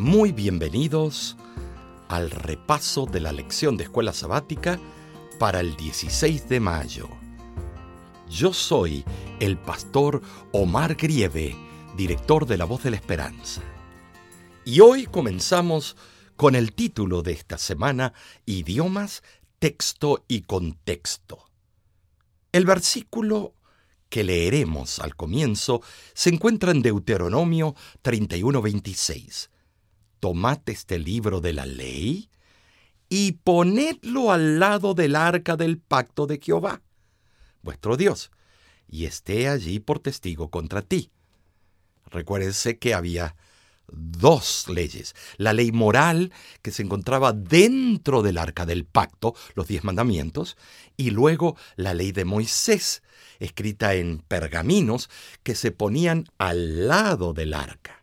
Muy bienvenidos al repaso de la lección de escuela sabática para el 16 de mayo. Yo soy el pastor Omar Grieve, director de La Voz de la Esperanza. Y hoy comenzamos con el título de esta semana, Idiomas, Texto y Contexto. El versículo que leeremos al comienzo se encuentra en Deuteronomio 31:26. Tomad este libro de la ley y ponedlo al lado del arca del pacto de Jehová, vuestro Dios, y esté allí por testigo contra ti. Recuérdense que había dos leyes. La ley moral que se encontraba dentro del arca del pacto, los diez mandamientos, y luego la ley de Moisés, escrita en pergaminos que se ponían al lado del arca.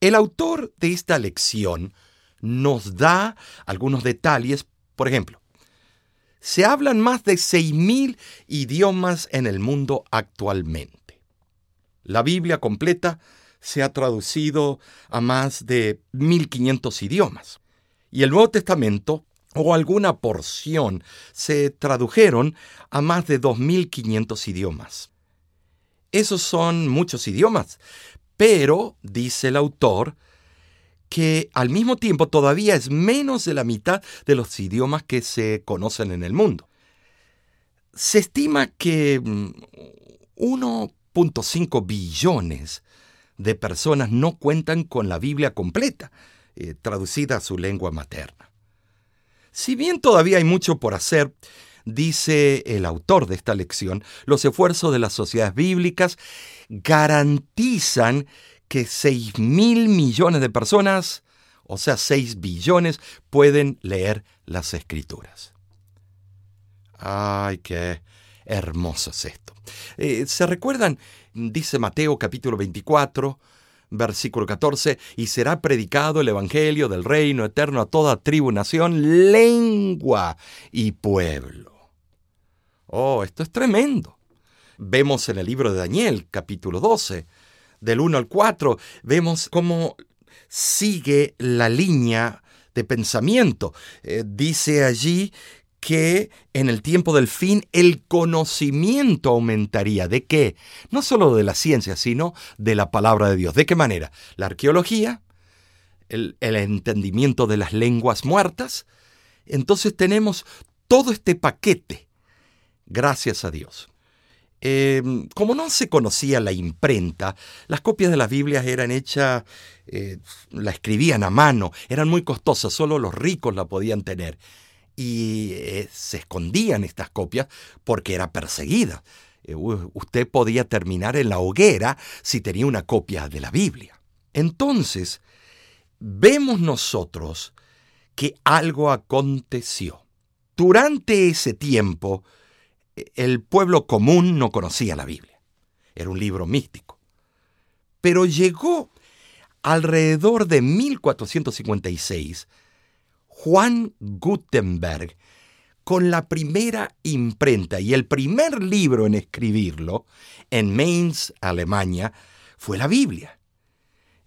El autor de esta lección nos da algunos detalles, por ejemplo, se hablan más de 6.000 idiomas en el mundo actualmente. La Biblia completa se ha traducido a más de 1.500 idiomas. Y el Nuevo Testamento o alguna porción se tradujeron a más de 2.500 idiomas. Esos son muchos idiomas, pero, dice el autor, que al mismo tiempo todavía es menos de la mitad de los idiomas que se conocen en el mundo. Se estima que 1.5 mm, billones de personas no cuentan con la Biblia completa, eh, traducida a su lengua materna. Si bien todavía hay mucho por hacer, dice el autor de esta lección, los esfuerzos de las sociedades bíblicas garantizan que 6 mil millones de personas, o sea, 6 billones, pueden leer las escrituras. Ay, qué hermoso es esto. Eh, ¿Se recuerdan dice Mateo capítulo 24, versículo 14, y será predicado el Evangelio del reino eterno a toda tribu, nación, lengua y pueblo. Oh, esto es tremendo. Vemos en el libro de Daniel, capítulo 12, del 1 al 4, vemos cómo sigue la línea de pensamiento. Eh, dice allí que en el tiempo del fin el conocimiento aumentaría. ¿De qué? No solo de la ciencia, sino de la palabra de Dios. ¿De qué manera? La arqueología, el, entendimiento de las lenguas muertas. Entonces tenemos todo este paquete, gracias a Dios. Em, como no se conocía la imprenta, las copias de las Biblias eran hechas, eh, la escribían a mano, eran muy costosas, solo los ricos la podían tener y eh, se escondían estas copias porque era perseguida. Eh, usted podía terminar en la hoguera si tenía una copia de la Biblia. Entonces, vemos nosotros que algo aconteció. Durante ese tiempo, eh, el pueblo común no conocía la Biblia. Era un libro místico. Pero llegó alrededor de 1456 Juan Gutenberg con la primera imprenta y el primer libro en escribirlo en Mainz, Alemania, fue la Biblia.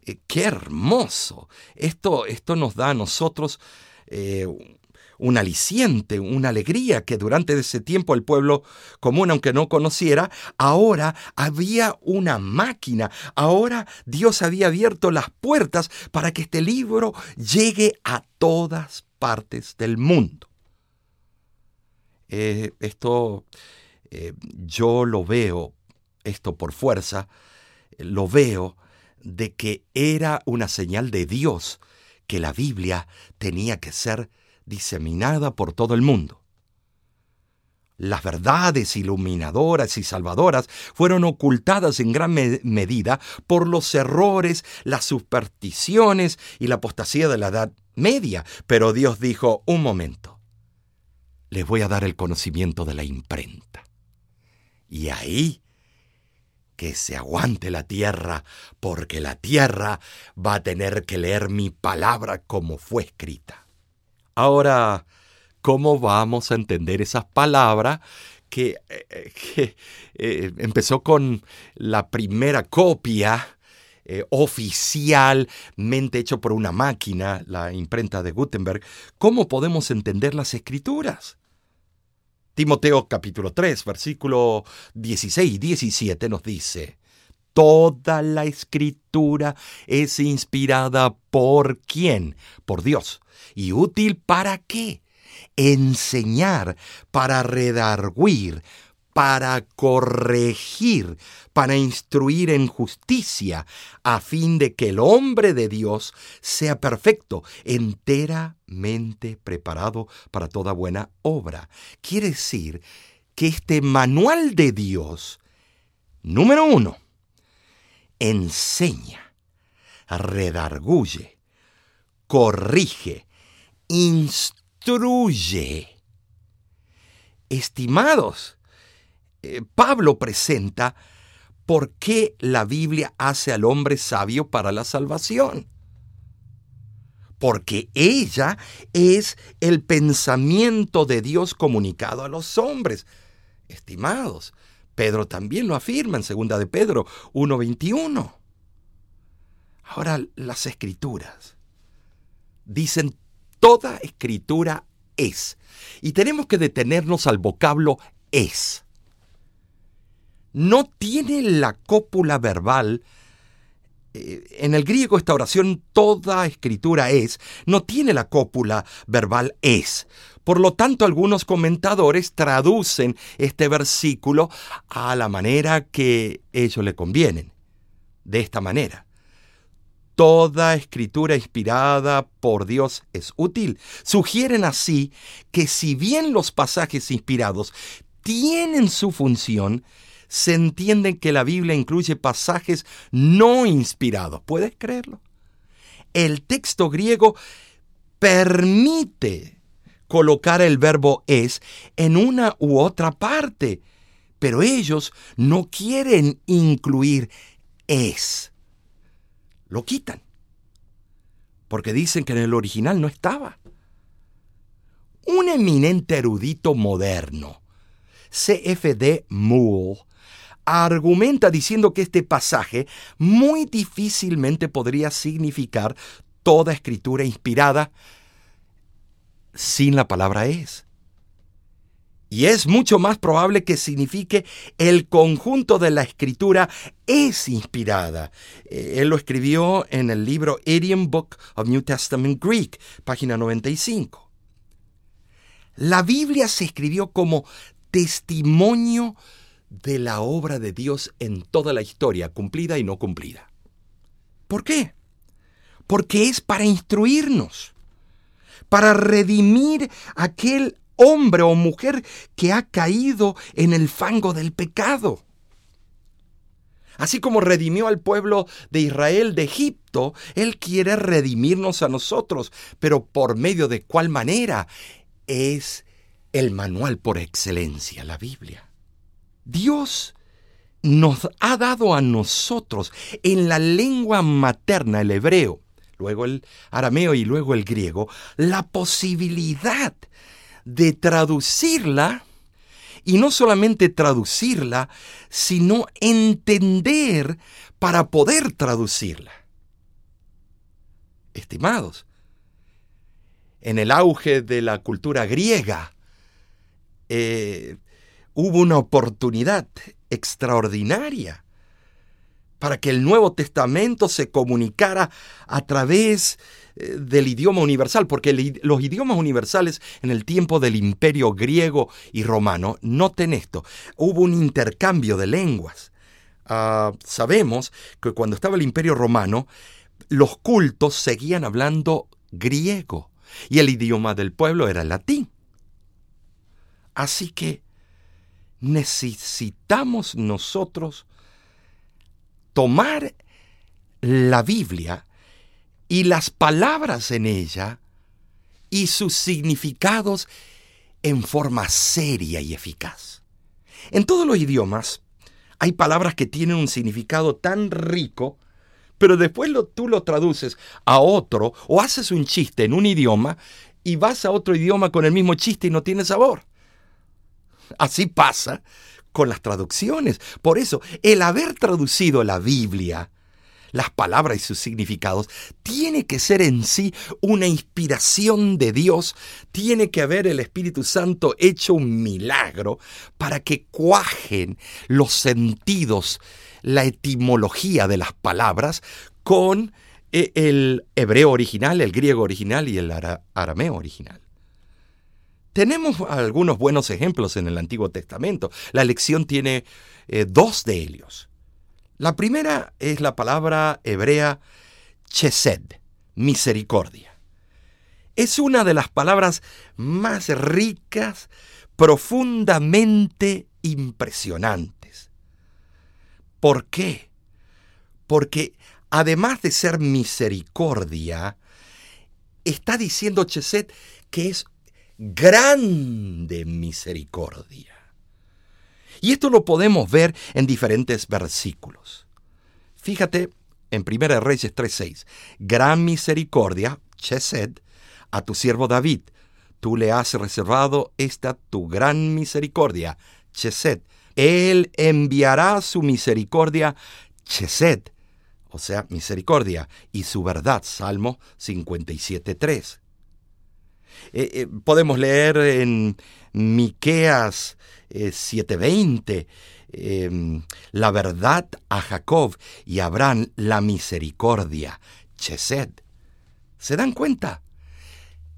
Eh, ¡Qué hermoso! Esto, esto nos da a nosotros eh, un aliciente, una alegría que durante ese tiempo el pueblo común, aunque no conociera, ahora había una máquina, ahora Dios había abierto las puertas para que este libro llegue a todas partes del mundo. Eh, esto eh, yo lo veo, esto por fuerza, lo veo de que era una señal de Dios que la Biblia tenía que ser diseminada por todo el mundo. Las verdades iluminadoras y salvadoras fueron ocultadas en gran medida por los errores, las supersticiones y la apostasía de la Edad Media. Pero Dios dijo, un momento, les voy a dar el conocimiento de la imprenta. Y ahí que se aguante la tierra, porque la tierra va a tener que leer mi palabra como fue escrita. Ahora, ¿cómo vamos a entender esas palabras que, eh, eh, eh, empezó con la primera copia oficialmente hecho por una máquina, la imprenta de Gutenberg, ¿cómo podemos entender las escrituras? Timoteo capítulo 3, versículo 16 y 17 nos dice, Toda la escritura es inspirada por quién? Por Dios. ¿Y útil para qué? Enseñar, para redarguir, para corregir, para instruir en justicia, a fin de que el hombre de Dios sea perfecto, enteramente preparado para toda buena obra. Quiere decir que este manual de Dios, número uno, enseña, redarguye, corrige, instruye. Estimados, eh, Pablo presenta por qué la Biblia hace al hombre sabio para la salvación. Porque ella es el pensamiento de Dios comunicado a los hombres. Estimados, Pedro también lo afirma en 2 de Pedro 1.21. Ahora las escrituras dicen toda escritura es. Y tenemos que detenernos al vocablo es. No tiene la cópula verbal. Eh, en el griego esta oración toda escritura es, no tiene la cópula verbal es. Por lo tanto, algunos comentadores traducen este versículo a la manera que ellos le convienen. De esta manera. Toda escritura inspirada por Dios es útil. Sugieren así que si bien los pasajes inspirados tienen su función, se entiende que la Biblia incluye pasajes no inspirados. ¿Puedes creerlo? El texto griego permite colocar el verbo es en una u otra parte, pero ellos no quieren incluir es. Lo quitan, porque dicen que en el original no estaba. Un eminente erudito moderno, C.F.D. Moore, argumenta diciendo que este pasaje muy difícilmente podría significar toda escritura inspirada sin la palabra es. Y es mucho más probable que signifique el conjunto de la escritura es inspirada. Eh, él lo escribió en el libro Idiom Book of New Testament Greek, página 95. La Biblia se escribió como testimonio de la obra de Dios en toda la historia, cumplida y no cumplida. ¿Por qué? Porque es para instruirnos para redimir aquel hombre o mujer que ha caído en el fango del pecado. Así como redimió al pueblo de Israel de Egipto, Él quiere redimirnos a nosotros, pero ¿por medio de cuál manera? Es el manual por excelencia, la Biblia. Dios nos ha dado a nosotros en la lengua materna, el hebreo, luego el arameo y luego el griego, la posibilidad de traducirla y no solamente traducirla, sino entender para poder traducirla. Estimados, en el auge de la cultura griega, eh, hubo una oportunidad extraordinaria para que el Nuevo Testamento se comunicara a través eh, del idioma universal, porque los idiomas universales en el tiempo del imperio griego y romano, noten esto, hubo un intercambio de lenguas. Ah, sabemos que cuando estaba el imperio romano, los cultos seguían hablando griego y el idioma del pueblo era el latín. Así que necesitamos nosotros tomar la Biblia y las palabras en ella y sus significados en forma seria y eficaz. En todos los idiomas hay palabras que tienen un significado tan rico, pero después tú lo traduces a otro o haces un chiste en un idioma y vas a otro idioma con el mismo chiste y no tiene sabor. Así pasa con las traducciones. Por eso, el haber traducido la Biblia, las palabras y sus significados, tiene que ser en sí una inspiración de Dios, tiene que haber el Espíritu Santo hecho un milagro para que cuajen los sentidos, la etimología de las palabras con eh, el hebreo original, el griego original y el arameo original. Tenemos algunos buenos ejemplos en el Antiguo Testamento. La lección tiene eh, dos de ellos. La primera es la palabra hebrea chesed, misericordia. Es una de las palabras más ricas, profundamente impresionantes. ¿Por qué? Porque además de ser misericordia, está diciendo Chesed que es grande misericordia. Y esto lo podemos ver en diferentes versículos. Fíjate en 1 Reyes 3:6, gran misericordia, Chesed, a tu siervo David, tú le has reservado esta tu gran misericordia, Chesed. Él enviará su misericordia, Chesed, o sea, misericordia, y su verdad, Salmo 57.3. Eh, eh, podemos leer en Miqueas 7:20, eh, em, la verdad a Jacob y Abraham la misericordia, Chesed. ¿Se dan cuenta?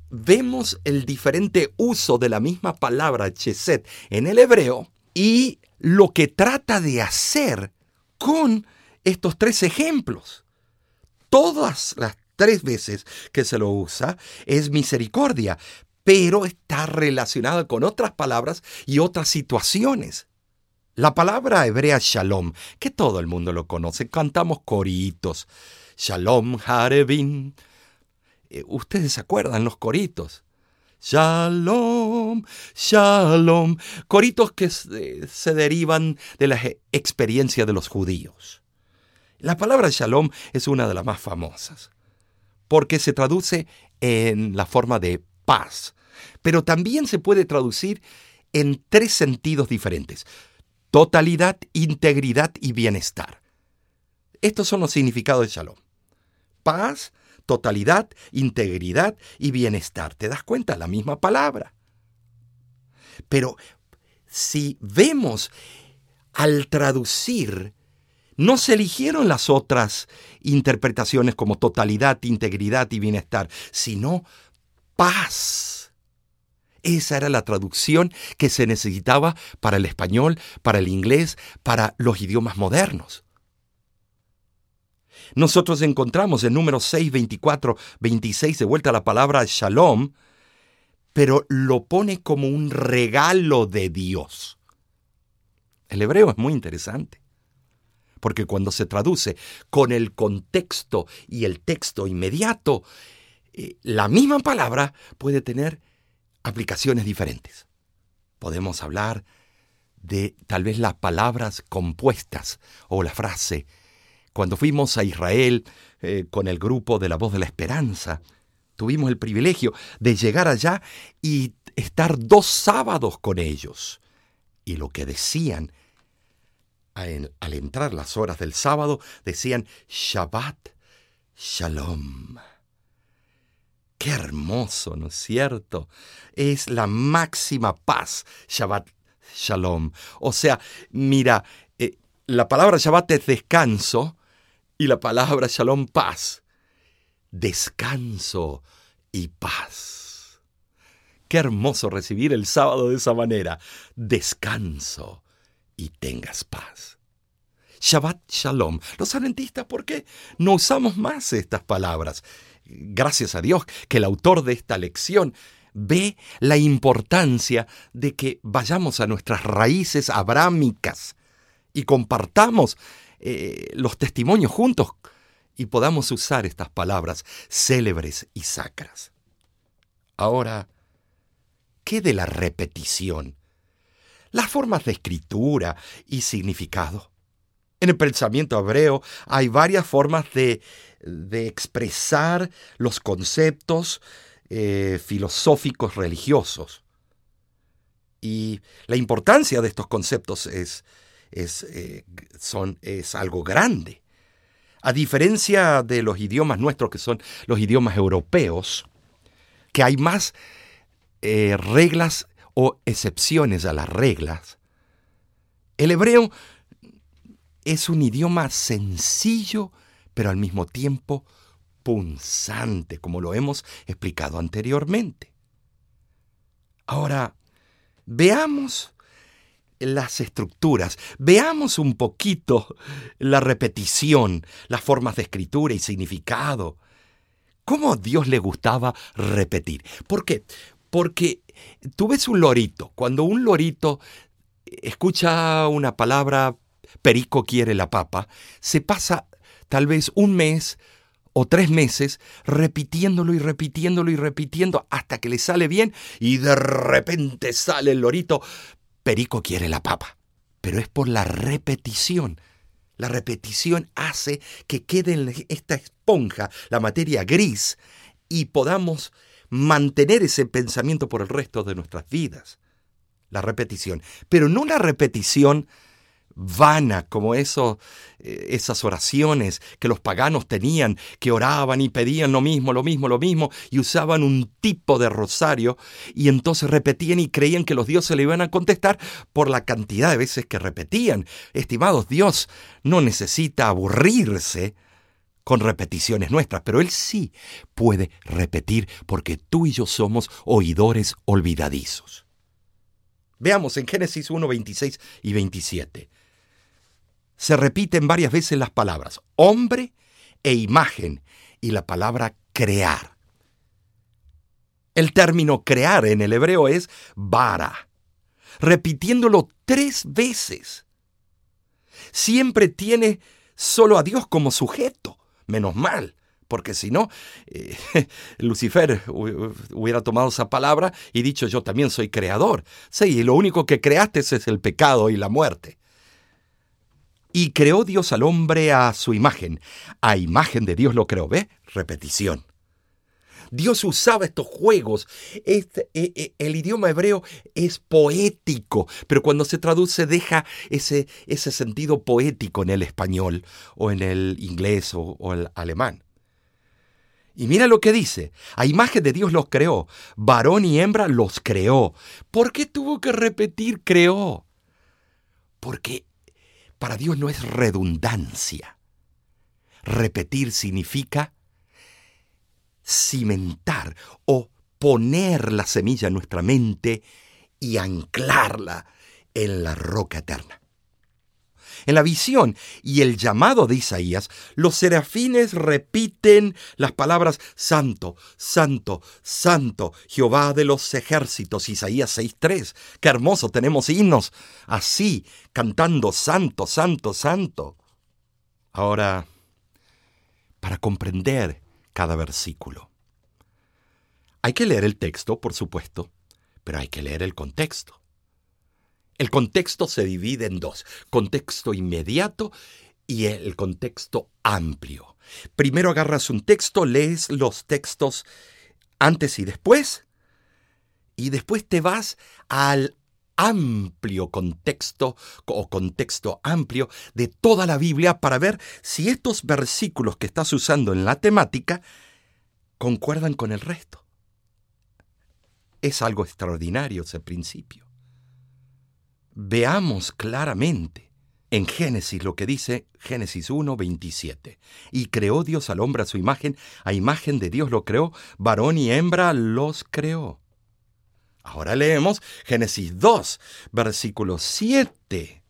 Vemos el diferente uso de la misma palabra Chesed en el hebreo y lo que trata de hacer con estos tres ejemplos. Todas las tres veces que se lo usa es misericordia, pero está relacionada con otras palabras y otras situaciones. La palabra hebrea shalom, que todo el mundo lo conoce, cantamos coritos. Shalom Harebin. Eh, Ustedes se acuerdan los coritos. Shalom, shalom. Coritos que se derivan de la experiencia de los judíos. La palabra shalom es una de las más famosas, porque se traduce en la forma de paz, pero también se puede traducir en tres sentidos diferentes. Totalidad, integridad y bienestar. Estos son los significados de shalom. Paz, totalidad, integridad y bienestar. ¿Te das cuenta? La misma palabra. Pero si vemos al traducir no se eligieron las otras interpretaciones como totalidad, integridad y bienestar, sino paz. Esa era la traducción que se necesitaba para el español, para el inglés, para los idiomas modernos. Nosotros encontramos en números 6, 24, 26 de vuelta la palabra shalom, pero lo pone como un regalo de Dios. El hebreo es muy interesante porque cuando se traduce con el contexto y el texto inmediato, eh, la misma palabra puede tener aplicaciones diferentes. Podemos hablar de tal vez las palabras compuestas o la frase. Cuando fuimos a Israel eh, con el grupo de la voz de la esperanza, tuvimos el privilegio de llegar allá y estar dos sábados con ellos. Y lo que decían al entrar las horas del sábado, decían Shabbat Shalom. Qué hermoso, ¿no es cierto? Es la máxima paz, Shabbat Shalom. O sea, mira, eh, la palabra Shabbat es descanso y la palabra Shalom paz. Descanso y paz. Qué hermoso recibir el sábado de esa manera. Descanso y tengas paz. Shabbat Shalom. Los adventistas, ¿por qué no usamos más estas palabras? Gracias a Dios que el autor de esta lección ve la importancia de que vayamos a nuestras raíces abrámicas y compartamos eh, los testimonios juntos y podamos usar estas palabras célebres y sacras. Ahora, ¿qué de la repetición? las formas de escritura y significado. En el pensamiento hebreo hay varias formas de, expresar los conceptos eh, filosóficos religiosos. Y la importancia de estos conceptos es, es, eh, son, es algo grande. A diferencia de los idiomas nuestros, que son los idiomas europeos, que hay más eh, reglas o excepciones a las reglas, el hebreo es un idioma sencillo, pero al mismo tiempo punzante, como lo hemos explicado anteriormente. Ahora, veamos las estructuras, veamos un poquito la repetición, las formas de escritura y significado. ¿Cómo a Dios le gustaba repetir? ¿Por qué? Porque tú ves un lorito, cuando un lorito escucha una palabra, perico quiere la papa, se pasa tal vez un mes o tres meses repitiéndolo y repitiéndolo y repitiendo hasta que le sale bien y de repente sale el lorito, perico quiere la papa. Pero es por la repetición. La repetición hace que quede en esta esponja la materia gris y podamos mantener ese pensamiento por el resto de nuestras vidas. La repetición. Pero no la repetición vana como eso, eh, esas oraciones que los paganos tenían, que oraban y pedían lo mismo, lo mismo, lo mismo, y usaban un tipo de rosario, y entonces repetían y creían que los dioses le iban a contestar por la cantidad de veces que repetían. Estimados, Dios no necesita aburrirse con repeticiones nuestras, pero Él sí puede repetir porque tú y yo somos oidores olvidadizos. Veamos en Génesis 1, 26 y 27 se repiten varias veces las palabras hombre e imagen y la palabra crear. El término crear en el hebreo es bara, repitiéndolo tres veces. Siempre tiene solo a Dios como sujeto, menos mal, porque si no, eh, Lucifer hubiera tomado esa palabra y dicho yo también soy creador. Sí, y lo único que creaste es el pecado y la muerte. Y creó Dios al hombre a su imagen. A imagen de Dios lo creó. ¿Ve? Repetición. Dios usaba estos juegos. Este, e, e, el idioma hebreo es poético, pero cuando se traduce deja ese, ese sentido poético en el español o en el inglés o, o el alemán. Y mira lo que dice, a imagen de Dios los creó, varón y hembra los creó. ¿Por qué tuvo que repetir creó? Porque para Dios no es redundancia. Repetir significa cimentar o poner la semilla en nuestra mente y anclarla en la roca eterna. En la visión y el llamado de Isaías, los serafines repiten las palabras Santo, Santo, Santo, Jehová de los ejércitos, Isaías 6.3. Qué hermoso, tenemos himnos así, cantando Santo, Santo, Santo. Ahora, para comprender cada versículo, hay que leer el texto, por supuesto, pero hay que leer el contexto. El contexto se divide en dos, contexto inmediato y el contexto amplio. Primero agarras un texto, lees los textos antes y después, y después te vas al amplio contexto o contexto amplio de toda la Biblia para ver si estos versículos que estás usando en la temática concuerdan con el resto. Es algo extraordinario ese principio veamos claramente en Génesis lo que dice Génesis 1, 27. Y creó Dios al hombre a su imagen, a imagen de Dios lo creó, varón y hembra los creó. Ahora leemos Génesis 2, versículo 7.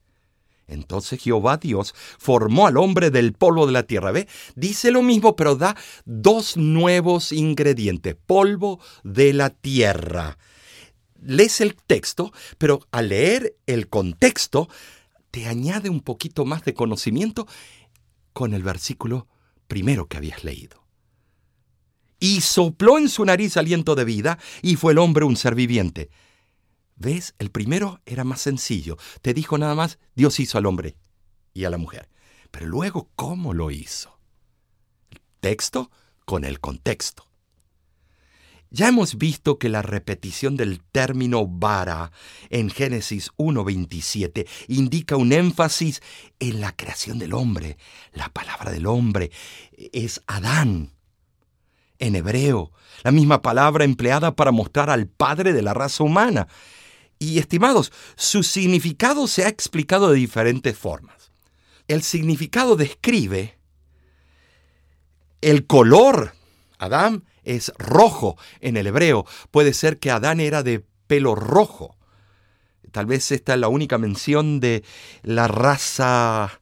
Entonces Jehová Dios formó al hombre del polvo de la tierra. ¿Ve? Dice lo mismo, pero da dos nuevos ingredientes. Polvo de la tierra lees el texto, pero al leer el contexto te añade un poquito más de conocimiento con el versículo primero que habías leído. Y sopló en su nariz aliento de vida, y fue el hombre un ser viviente. ¿Ves? El primero era más sencillo. Te dijo nada más, Dios hizo al hombre y a la mujer. Pero luego, ¿cómo lo hizo? texto con el contexto. Ya hemos visto que la repetición del término vara en Génesis 1.27 indica un énfasis en la creación del hombre. La palabra del hombre es Adán. En hebreo, la misma palabra empleada para mostrar al padre de la raza humana. Y estimados, su significado se ha explicado de diferentes formas. El significado describe el color. Adán es rojo en el hebreo. Puede ser que Adán era de pelo rojo. Tal vez esta es la única mención de la raza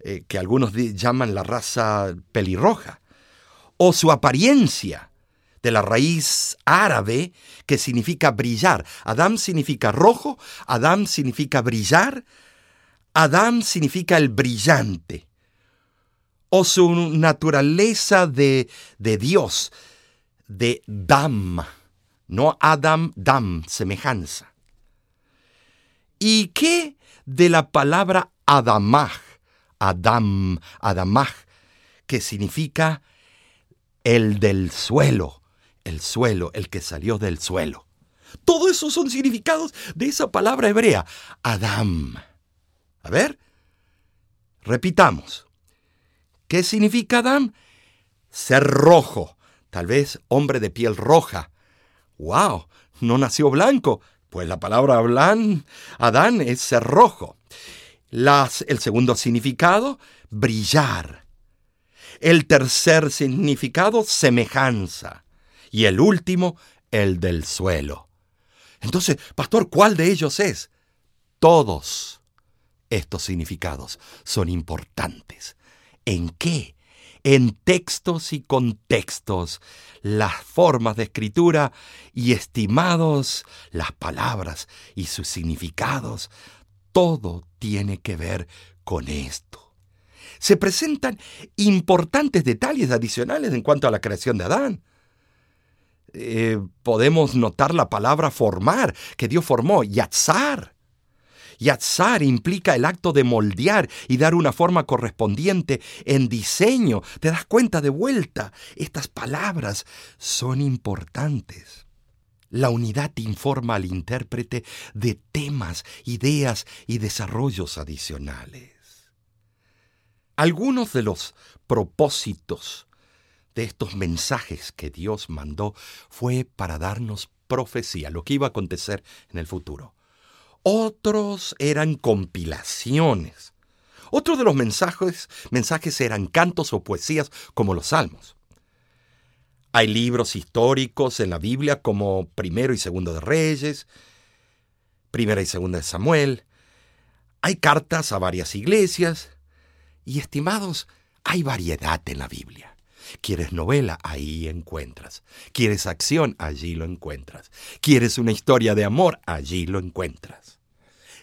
eh, que algunos llaman la raza pelirroja. O su apariencia de la raíz árabe que significa brillar. Adán significa rojo, Adán significa brillar, Adán significa el brillante. O su naturaleza de, de Dios, de Dam, no Adam, Dam, semejanza. ¿Y qué de la palabra Adamaj, Adam, Adamaj, que significa el del suelo, el suelo, el que salió del suelo? Todo eso son significados de esa palabra hebrea, Adam. A ver, repitamos. ¿Qué significa Adam? Ser rojo, Tal vez hombre de piel roja. ¡Wow! No nació blanco. Pues la palabra blan, Adán es ser rojo. Las, el segundo significado, brillar. El tercer significado, semejanza. Y el último, el del suelo. Entonces, pastor, ¿cuál de ellos es? Todos estos significados son importantes. ¿En qué? en textos y contextos, las formas de escritura y estimados las palabras y sus significados. Todo tiene que ver con esto. Se presentan importantes detalles adicionales en cuanto a la creación de Adán. Eh, podemos notar la palabra formar, que Dios formó, yatzar. Yatzar implica el acto de moldear y dar una forma correspondiente en diseño. ¿Te das cuenta de vuelta? Estas palabras son importantes. La unidad informa al intérprete de temas, ideas y desarrollos adicionales. Algunos de los propósitos de estos mensajes que Dios mandó fue para darnos profecía, lo que iba a acontecer en el futuro. Otros eran compilaciones. Otros de los mensajes, mensajes eran cantos o poesías como los salmos. Hay libros históricos en la Biblia como Primero y Segundo de Reyes, Primera y Segunda de Samuel. Hay cartas a varias iglesias. Y estimados, hay variedad en la Biblia. ¿Quieres novela? Ahí encuentras. ¿Quieres acción? Allí lo encuentras. ¿Quieres una historia de amor? Allí lo encuentras.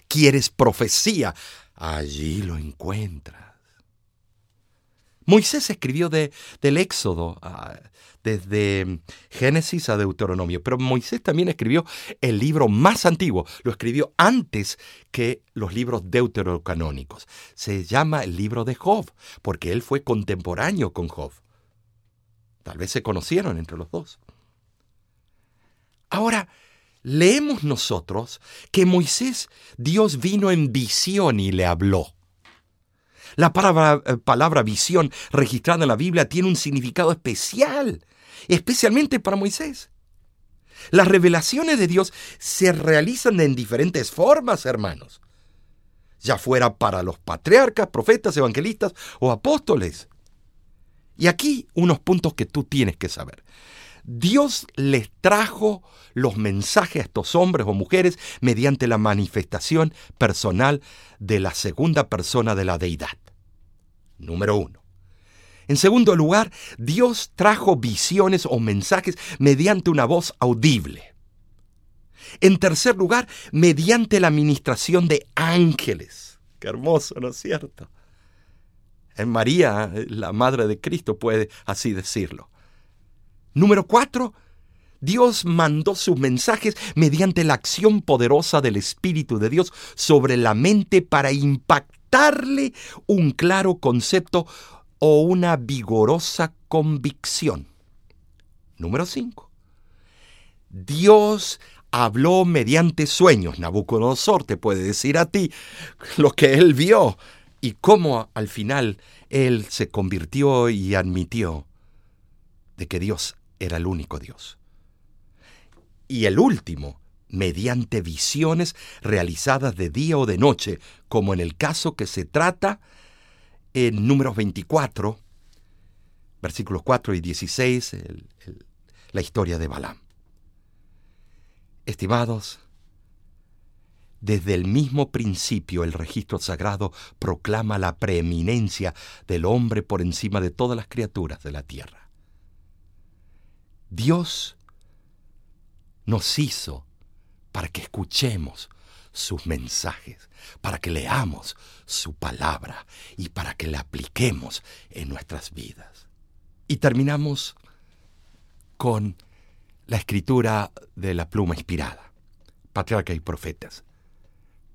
¿Quieres profecía? Allí lo encuentras. Moisés escribió de, del Éxodo, ah, desde Génesis a Deuteronomio, pero Moisés también escribió el libro más antiguo, lo escribió antes que los libros deuterocanónicos. Se llama el libro de Job, porque él fue contemporáneo con Job. Tal vez se conocieron entre los dos. Ahora, leemos nosotros que Moisés, Dios vino en visión y le habló. La palabra, eh, palabra, visión registrada en la Biblia tiene un significado especial, especialmente para Moisés. Las revelaciones de Dios se realizan en diferentes formas, hermanos, ya fuera para los patriarcas, profetas, evangelistas o apóstoles. Y aquí unos puntos que tú tienes que saber. Dios les trajo los mensajes a estos hombres o mujeres mediante la manifestación personal de la segunda persona de la deidad. Número uno. En segundo lugar, Dios trajo visiones o mensajes mediante una voz audible. En tercer lugar, mediante la administración de ángeles. Qué hermoso, ¿no es cierto? María, la Madre de Cristo, puede así decirlo. Número cuatro, Dios mandó sus mensajes mediante la acción poderosa del Espíritu de Dios sobre la mente para impactarle un claro concepto o una vigorosa convicción. Número 5. Dios habló mediante sueños. Nabucodonosor te puede decir a ti lo que él vio y cómo al final él se convirtió y admitió de que Dios era el único Dios. Y el último, mediante visiones realizadas de día o de noche, como en el caso que se trata en números 24, versículos 4 y 16, la historia de Balaam. Estimados, desde el mismo principio el registro sagrado proclama la preeminencia del hombre por encima de todas las criaturas de la tierra. Dios nos hizo para que escuchemos sus mensajes, para que leamos su palabra y para que la apliquemos en nuestras vidas. Y terminamos con la escritura de la pluma inspirada, Patriarca y Profetas,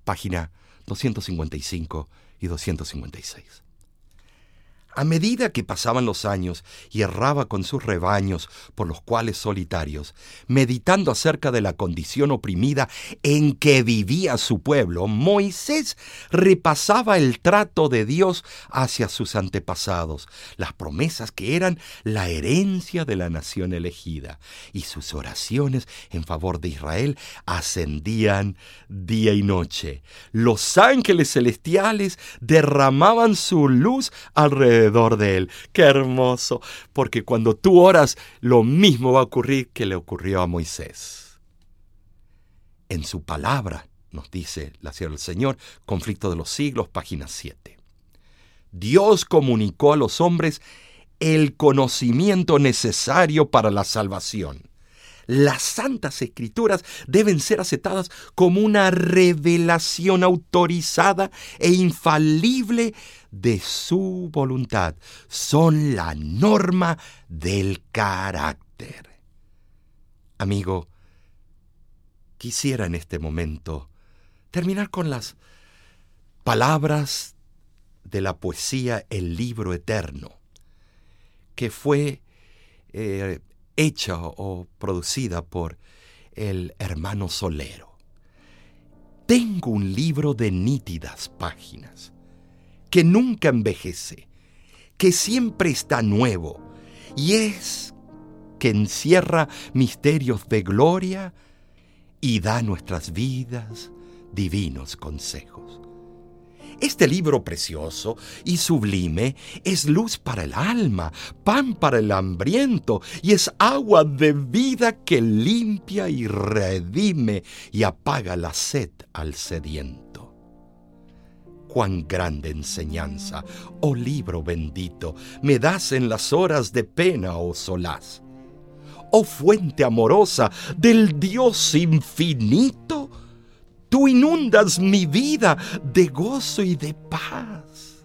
página 255 y 256. A medida que pasaban los años y erraba con sus rebaños por los cuales solitarios, meditando acerca de la condición oprimida en que vivía su pueblo, Moisés repasaba el trato de Dios hacia sus antepasados, las promesas que eran la herencia de la nación elegida, y sus oraciones en favor de Israel ascendían día y noche. Los ángeles celestiales derramaban su luz alrededor de él. Qué hermoso, porque cuando tú oras, lo mismo va a ocurrir que le ocurrió a Moisés. En su palabra, nos dice la sierra del Señor, Conflicto de los Siglos, página 7. Dios comunicó a los hombres el conocimiento necesario para la salvación las santas escrituras deben ser aceptadas como una revelación autorizada e infalible de su voluntad. Son la norma del carácter. Amigo, quisiera en este momento terminar con las palabras de la poesía El libro eterno, que fue eh, hecha o producida por el hermano Solero. Tengo un libro de nítidas páginas, que nunca envejece, que siempre está nuevo, y es que encierra misterios de gloria y da a nuestras vidas divinos consejos. Este libro precioso y sublime es luz para el alma, pan para el hambriento y es agua de vida que limpia y redime y apaga la sed al sediento. Cuán grande enseñanza, oh libro bendito, me das en las horas de pena o oh solaz. Oh fuente amorosa del Dios infinito, Tú inundas mi vida de gozo y de paz.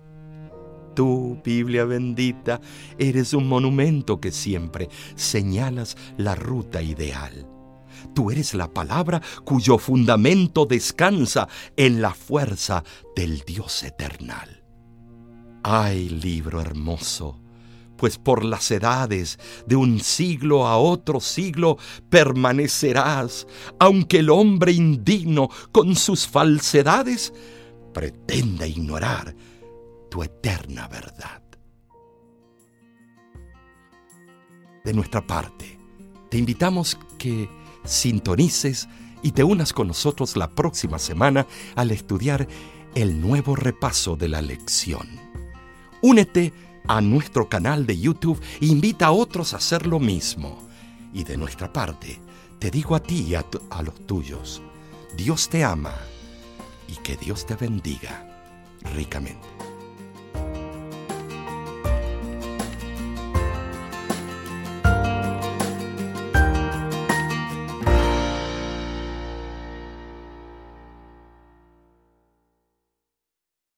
Tú, Biblia bendita, eres un monumento que siempre señalas la ruta ideal. Tú eres la palabra cuyo fundamento descansa en la fuerza del Dios eternal. Ay, libro hermoso, pues por las edades de un siglo a otro siglo permanecerás, aunque el hombre indigno con sus falsedades pretenda ignorar tu eterna verdad. De nuestra parte, te invitamos que sintonices y te unas con nosotros la próxima semana al estudiar el nuevo repaso de la lección. Únete a nuestro canal de YouTube e invita a otros a hacer lo mismo. Y de nuestra parte, te digo a ti y a, a los tuyos, Dios te ama y que Dios te bendiga ricamente.